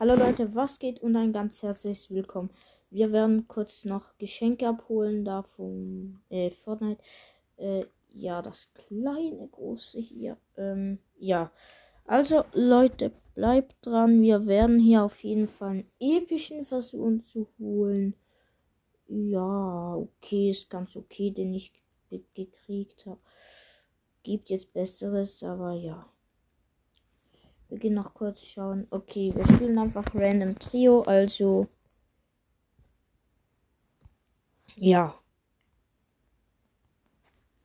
Hallo Leute, was geht und ein ganz herzliches Willkommen. Wir werden kurz noch Geschenke abholen da vom äh, Fortnite. Äh, ja, das kleine, große hier. Ähm, ja, also Leute, bleibt dran. Wir werden hier auf jeden Fall einen epischen Versuch zu holen. Ja, okay, ist ganz okay, den ich gekriegt habe. Gibt jetzt Besseres, aber ja. Wir gehen noch kurz schauen. Okay, wir spielen einfach Random Trio, also. Ja.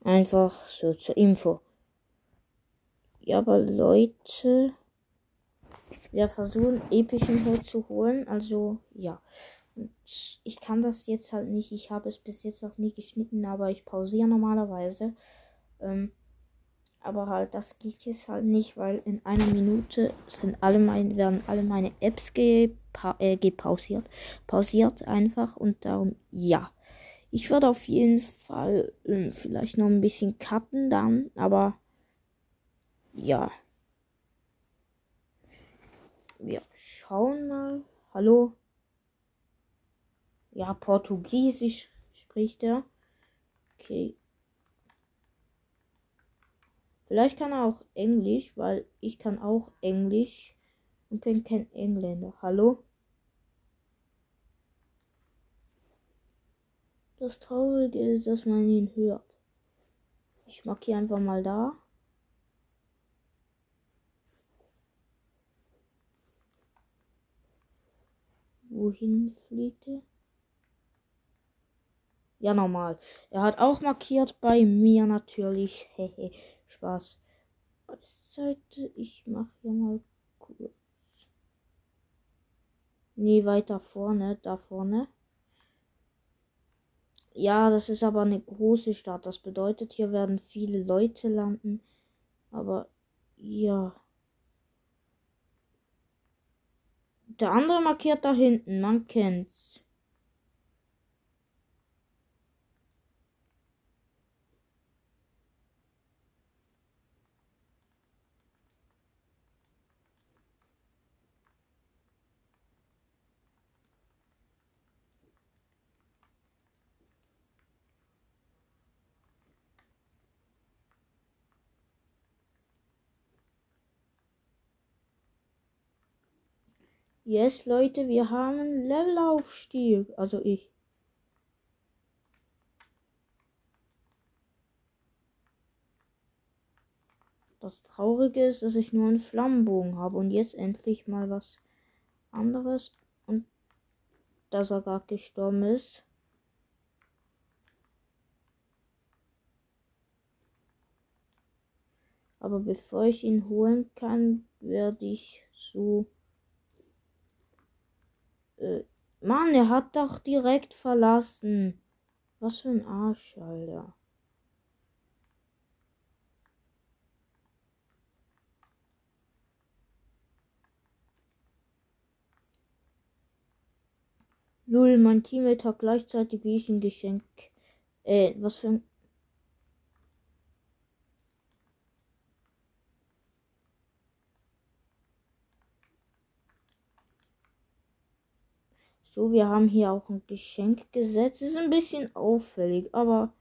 Einfach so zur Info. Ja, aber Leute. Wir versuchen epischen Hut zu holen. Also, ja. Ich kann das jetzt halt nicht. Ich habe es bis jetzt noch nie geschnitten, aber ich pausiere normalerweise. Ähm, aber halt, das geht jetzt halt nicht, weil in einer Minute sind alle meine, werden alle meine Apps gepa äh, gepausiert. Pausiert einfach und darum, ja. Ich werde auf jeden Fall äh, vielleicht noch ein bisschen cutten dann, aber ja. Wir schauen mal. Hallo? Ja, Portugiesisch spricht er. Okay. Vielleicht kann er auch Englisch, weil ich kann auch Englisch und bin kein Engländer. Hallo? Das Traurige ist, dass man ihn hört. Ich markiere einfach mal da. Wohin fliegt er? Ja, normal. Er hat auch markiert bei mir natürlich. Spaß. Seite, ich mache hier mal kurz. Nee, weiter vorne, da vorne. Ja, das ist aber eine große Stadt. Das bedeutet, hier werden viele Leute landen. Aber ja. Der andere markiert da hinten, man kennt's. Yes, Leute, wir haben Levelaufstieg. Also ich. Das Traurige ist, dass ich nur einen Flammenbogen habe und jetzt endlich mal was anderes und dass er gar gestorben ist. Aber bevor ich ihn holen kann, werde ich so äh, Mann, er hat doch direkt verlassen. Was für ein Arsch, Alter. Lul, mein Teammate hat gleichzeitig wie ich ein Geschenk. Äh, was für ein So, wir haben hier auch ein Geschenk gesetzt. Ist ein bisschen auffällig, aber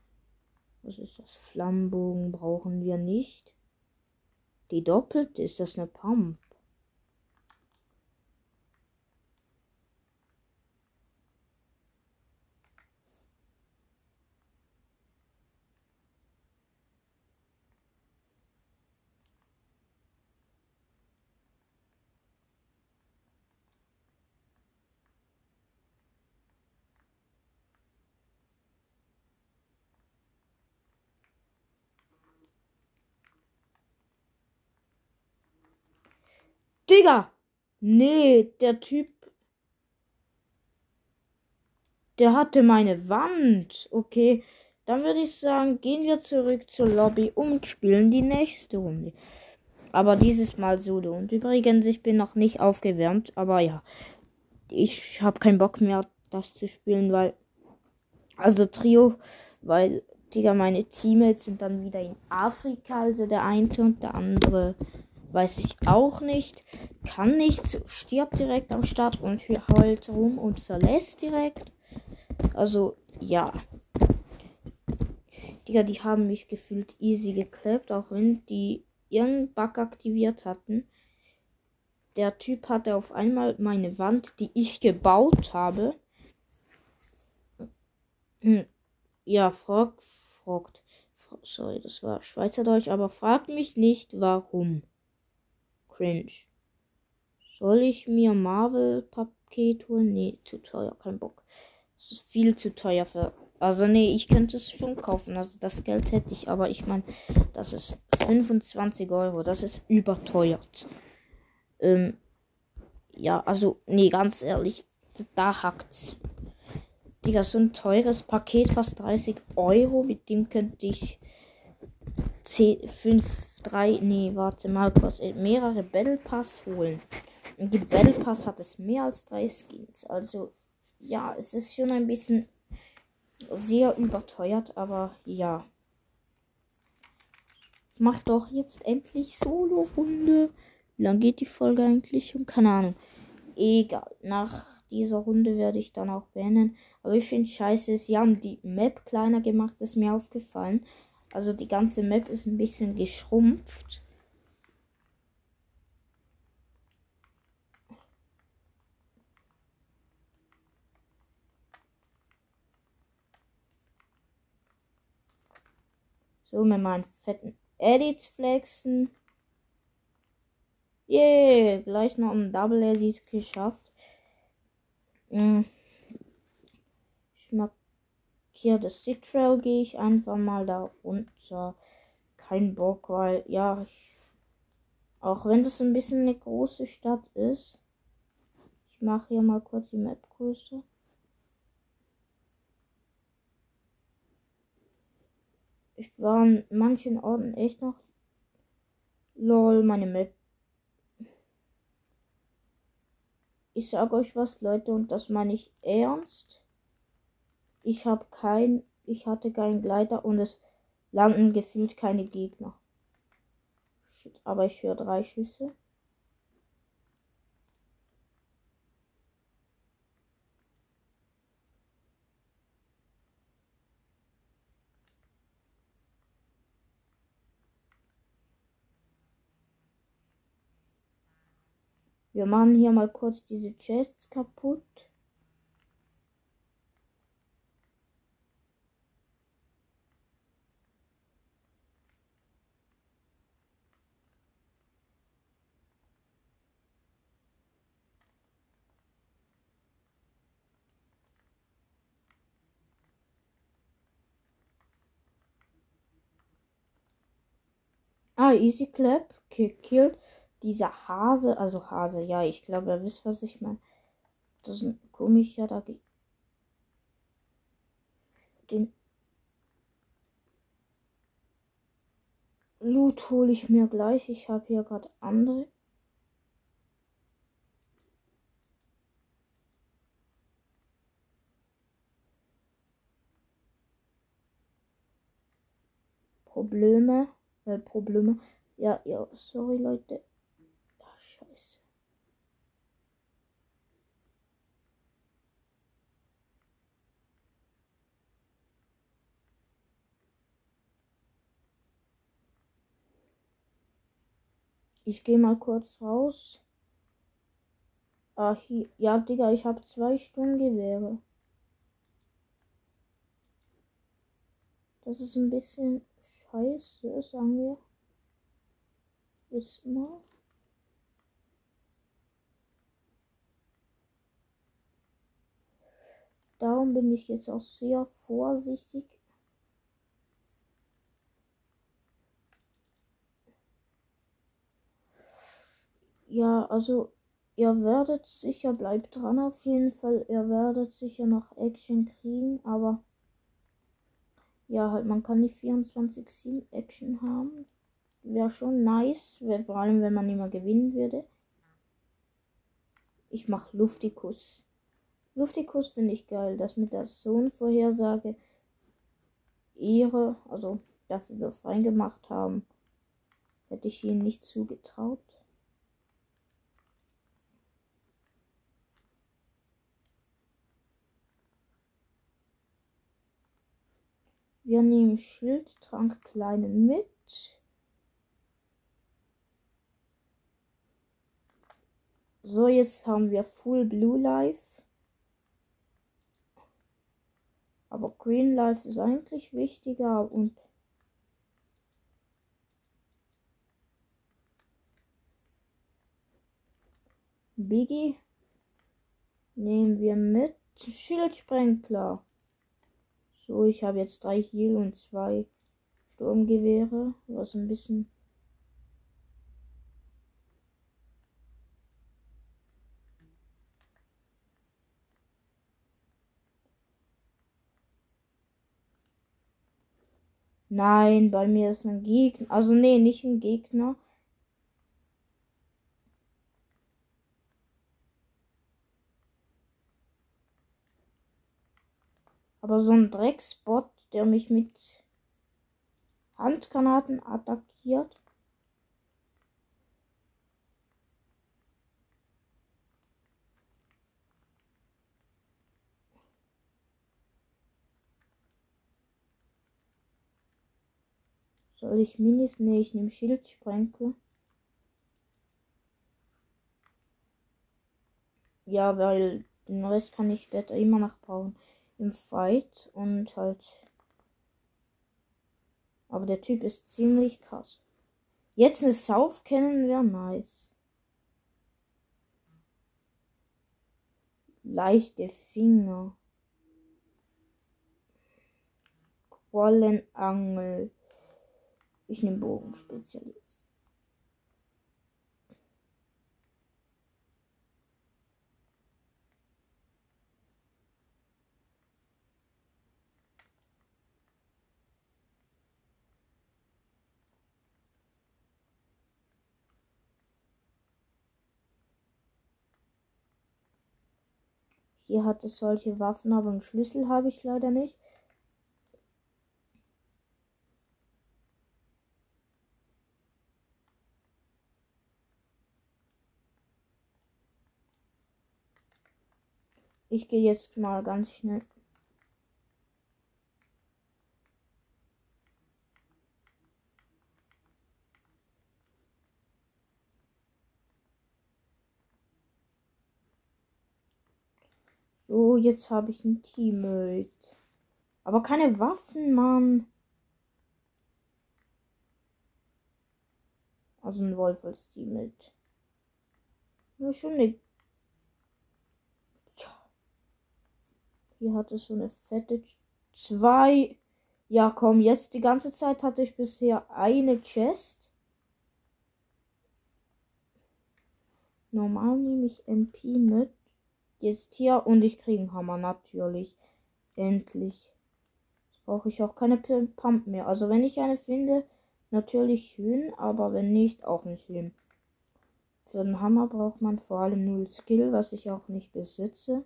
was ist das? Flammenbogen brauchen wir nicht. Die doppelte, ist das eine Pump? Digga! Nee, der Typ. Der hatte meine Wand. Okay, dann würde ich sagen, gehen wir zurück zur Lobby und spielen die nächste Runde. Aber dieses Mal solo. Und übrigens, ich bin noch nicht aufgewärmt. Aber ja, ich habe keinen Bock mehr, das zu spielen, weil. Also Trio, weil, Digga, meine Teammates sind dann wieder in Afrika. Also der eine und der andere weiß ich auch nicht. Kann nichts, stirbt direkt am Start und heult rum und verlässt direkt. Also, ja. Digga, die haben mich gefühlt easy geklappt, auch wenn die irgendeinen Bug aktiviert hatten. Der Typ hatte auf einmal meine Wand, die ich gebaut habe. Hm. Ja, fragt, fragt. Sorry, das war Schweizerdeutsch, aber fragt mich nicht, warum. Cringe. Soll ich mir Marvel-Paket holen? Nee, zu teuer, kein Bock. Das ist viel zu teuer für. Also, nee, ich könnte es schon kaufen. Also, das Geld hätte ich, aber ich meine, das ist 25 Euro. Das ist überteuert. Ähm, ja, also, nee, ganz ehrlich, da hackt's. Digga, so ein teures Paket, fast 30 Euro. Mit dem könnte ich 10, 5, 3, nee, warte mal kurz, äh, mehrere Battle Pass holen. Die Battle Pass hat es mehr als drei Skins. Also, ja, es ist schon ein bisschen sehr überteuert, aber ja. Mach doch jetzt endlich Solo-Runde. Wie lange geht die Folge eigentlich? Und keine Ahnung. Egal. Nach dieser Runde werde ich dann auch beenden. Aber ich finde scheiße, sie haben die Map kleiner gemacht, ist mir aufgefallen. Also die ganze Map ist ein bisschen geschrumpft. So, mit meinen fetten Edits flexen. Yeah, gleich noch ein Double Edit geschafft. Hm. Ich markiere das Citrel, gehe ich einfach mal da runter. Kein Bock, weil, ja, ich, auch wenn das ein bisschen eine große Stadt ist. Ich mache hier mal kurz die Map größer. Ich war an manchen Orten echt noch. Lol, meine Map. Ich sag euch was, Leute, und das meine ich ernst. Ich habe kein, ich hatte keinen Gleiter und es landen gefühlt keine Gegner. Shit, aber ich höre drei Schüsse. Wir machen hier mal kurz diese Chests kaputt. Ah, Easy Clap, Kill dieser Hase, also Hase, ja, ich glaube, ihr wisst, was ich meine. Das ist ein komischer da. Den Loot hole ich mir gleich. Ich habe hier gerade andere. Probleme, äh, Probleme. Ja, ja, sorry Leute. Ich gehe mal kurz raus. Ah, hier. Ja, Digga, ich habe zwei Sturmgewehre. Das ist ein bisschen scheiße, sagen wir. Ist mal. Darum bin ich jetzt auch sehr vorsichtig Ja, also ihr werdet sicher, bleibt dran auf jeden Fall. Ihr werdet sicher noch Action kriegen, aber ja, halt, man kann nicht 24-7 Action haben. Wäre schon nice, vor allem wenn man immer gewinnen würde. Ich mach Luftikus. Luftikus finde ich geil, das mit der Hätte ich ihnen nicht zugetraut. Wir nehmen Schildtrank kleinen mit. So, jetzt haben wir Full Blue Life. Aber Green Life ist eigentlich wichtiger und Biggie nehmen wir mit. Schildsprenkler. So, ich habe jetzt drei Heal und zwei Sturmgewehre, was ein bisschen Nein, bei mir ist ein Gegner. Also nee, nicht ein Gegner. Aber so ein Drecksbot, der mich mit Handgranaten attackiert. Soll ich Minis? Nee, ich nehme Schildsprenkel. Ja, weil den Rest kann ich später immer noch bauen. Im Fight und halt. Aber der Typ ist ziemlich krass. Jetzt eine South kennen wäre nice. Leichte Finger. Quallenangel. Ich nehme Bogenspezialist. Hier hat es solche Waffen, aber einen Schlüssel habe ich leider nicht. Ich gehe jetzt mal ganz schnell. So, jetzt habe ich ein Teammate. Aber keine Waffen, Mann. Also ein Wolf als Teammate. Nur schon eine Hier hat es so eine fette zwei. Ja, komm, jetzt die ganze Zeit hatte ich bisher eine Chest. Normal nehme ich MP mit. Jetzt hier und ich kriege einen Hammer natürlich. Endlich. Jetzt brauche ich auch keine Pump mehr. Also wenn ich eine finde, natürlich schön, aber wenn nicht, auch nicht schlimm. Für den Hammer braucht man vor allem null Skill, was ich auch nicht besitze.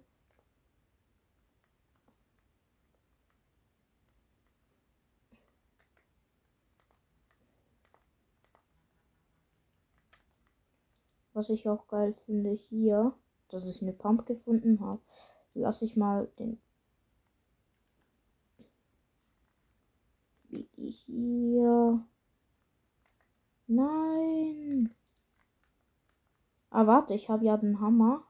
Was ich auch geil finde hier, dass ich eine Pump gefunden habe. Lass ich mal den wie hier. Nein. Ah, warte, ich habe ja den Hammer.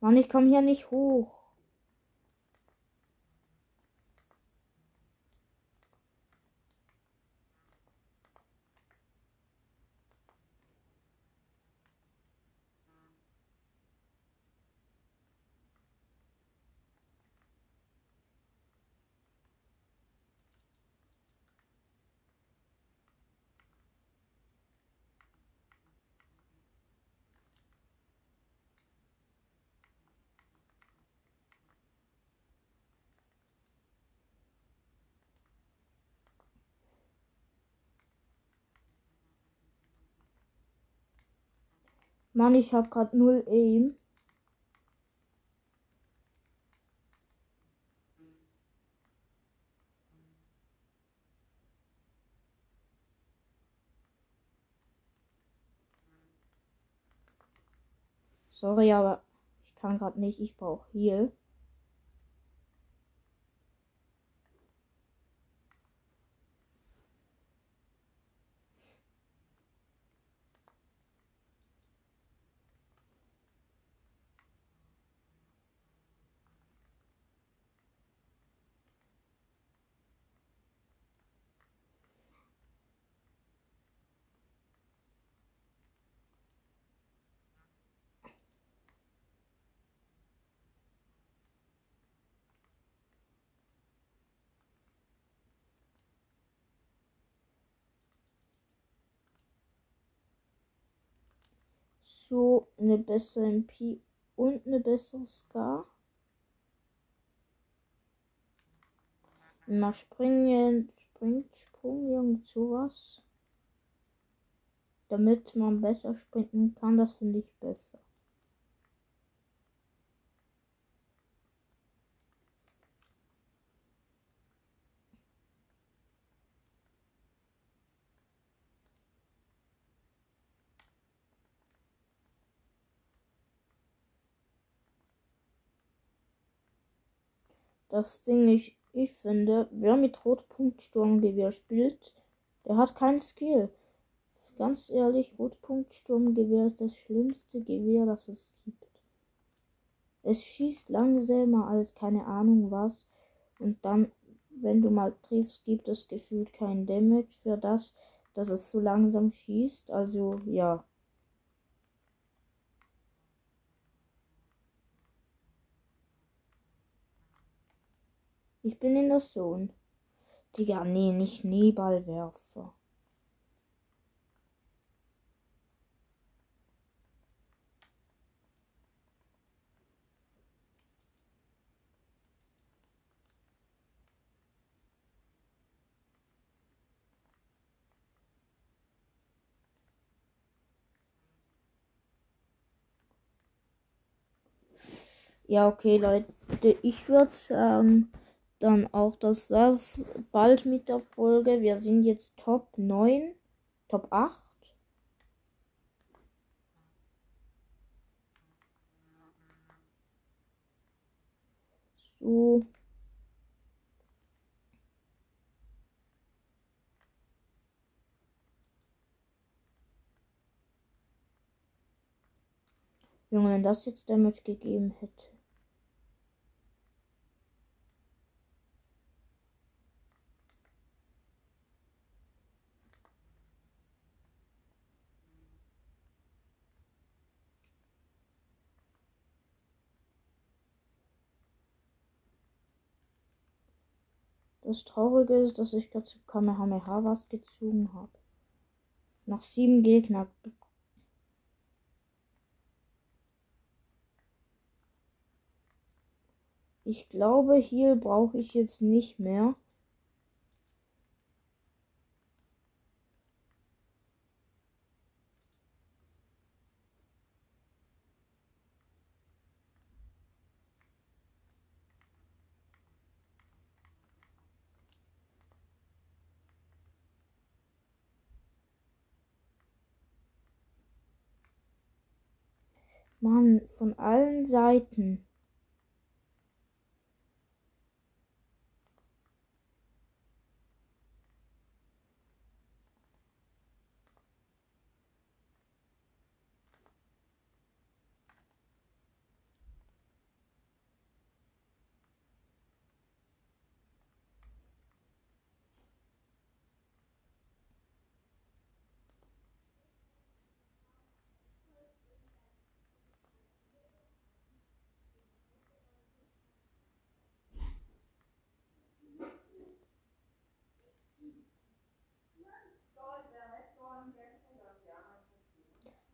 Mann, ich komme hier nicht hoch. Mann, ich hab grad null Aim. Sorry, aber ich kann gerade nicht. Ich brauche Heal. So eine bessere MP und eine bessere Scar. Mal springen, springt, Sprung, irgend sowas. Damit man besser sprinten kann, das finde ich besser. Das Ding, ich, ich finde, wer mit Rotpunktsturmgewehr spielt, der hat keinen Skill. Ganz ehrlich, Rotpunktsturmgewehr ist das schlimmste Gewehr, das es gibt. Es schießt langsamer als keine Ahnung was. Und dann, wenn du mal triffst, gibt es gefühlt kein Damage für das, dass es so langsam schießt. Also ja. Ich bin in der Zone. Digga, nee, nicht Schneeballwerfer. Ja, okay, Leute, ich würde sagen, dann auch das das bald mit der Folge. Wir sind jetzt Top 9, Top 8. So. Junge, wenn das jetzt Damage gegeben hätte. Das Traurige ist, dass ich gerade zu Kamehameha was gezogen habe. Noch sieben Gegner. Ich glaube, hier brauche ich jetzt nicht mehr. Mann, von allen Seiten.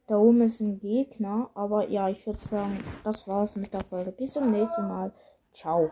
Da oben ist ein Gegner, aber ja, ich würde sagen, das war's mit der Folge. Bis zum nächsten Mal. Ciao.